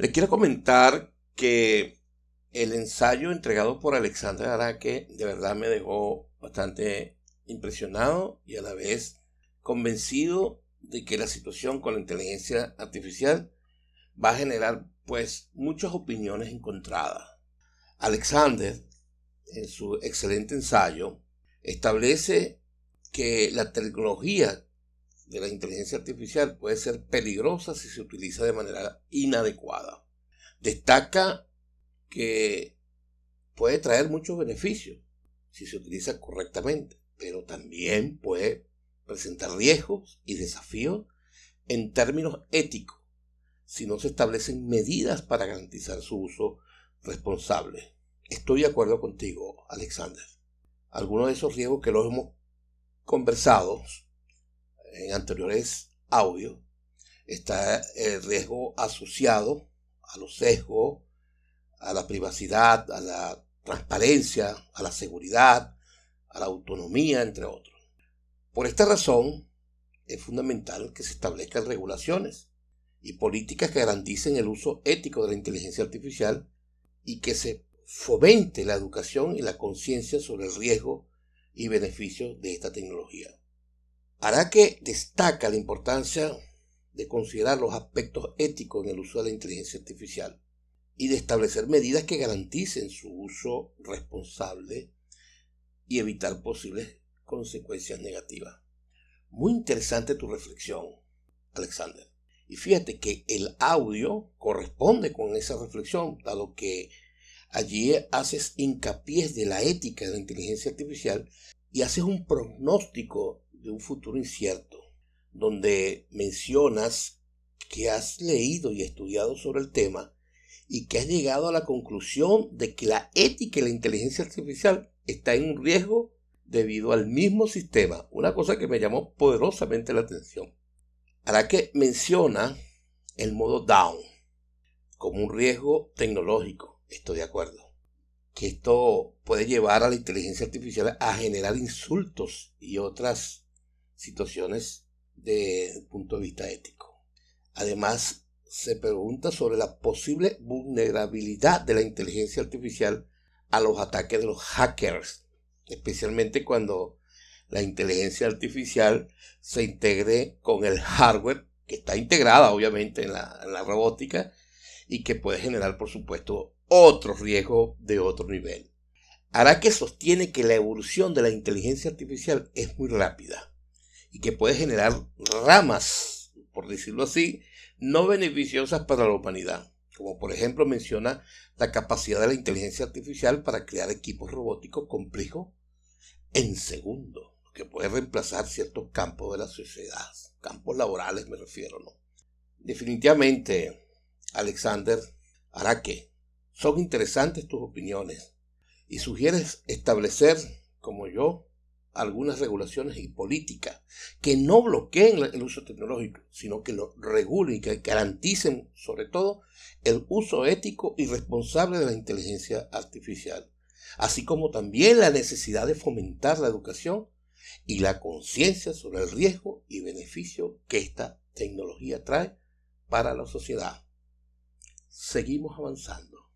Le quiero comentar que el ensayo entregado por Alexandre Araque de verdad me dejó bastante impresionado y a la vez convencido de que la situación con la inteligencia artificial va a generar pues muchas opiniones encontradas. Alexander, en su excelente ensayo, establece que la tecnología de la inteligencia artificial puede ser peligrosa si se utiliza de manera inadecuada. Destaca que puede traer muchos beneficios si se utiliza correctamente, pero también puede presentar riesgos y desafíos en términos éticos si no se establecen medidas para garantizar su uso responsable. Estoy de acuerdo contigo, Alexander. Algunos de esos riesgos que los hemos conversado en anteriores audios está el riesgo asociado a los sesgos, a la privacidad, a la transparencia, a la seguridad, a la autonomía, entre otros. Por esta razón, es fundamental que se establezcan regulaciones y políticas que garanticen el uso ético de la inteligencia artificial y que se fomente la educación y la conciencia sobre el riesgo y beneficios de esta tecnología. Hará que destaca la importancia de considerar los aspectos éticos en el uso de la inteligencia artificial y de establecer medidas que garanticen su uso responsable y evitar posibles consecuencias negativas. Muy interesante tu reflexión, Alexander. Y fíjate que el audio corresponde con esa reflexión, dado que allí haces hincapié de la ética de la inteligencia artificial y haces un pronóstico de un futuro incierto, donde mencionas que has leído y estudiado sobre el tema y que has llegado a la conclusión de que la ética y la inteligencia artificial está en un riesgo debido al mismo sistema, una cosa que me llamó poderosamente la atención que menciona el modo down como un riesgo tecnológico. Estoy de acuerdo. Que esto puede llevar a la inteligencia artificial a generar insultos y otras situaciones el punto de vista ético. Además, se pregunta sobre la posible vulnerabilidad de la inteligencia artificial a los ataques de los hackers, especialmente cuando la inteligencia artificial se integre con el hardware que está integrada obviamente en la, robótica y que puede generar por supuesto otros riesgos de otro nivel. Hará que sostiene que la evolución de la inteligencia artificial es muy rápida y que puede generar ramas, por decirlo así, no beneficiosas para la humanidad, como por ejemplo menciona la capacidad de la inteligencia artificial para crear equipos robóticos complejos en segundos que puede reemplazar ciertos campos de la sociedad, campos laborales me refiero, ¿no? Definitivamente, Alexander, hará que son interesantes tus opiniones y sugieres establecer, como yo, algunas regulaciones y políticas que no bloqueen el uso tecnológico, sino que lo regulen y que garanticen, sobre todo, el uso ético y responsable de la inteligencia artificial, así como también la necesidad de fomentar la educación y la conciencia sobre el riesgo y beneficio que esta tecnología trae para la sociedad. Seguimos avanzando.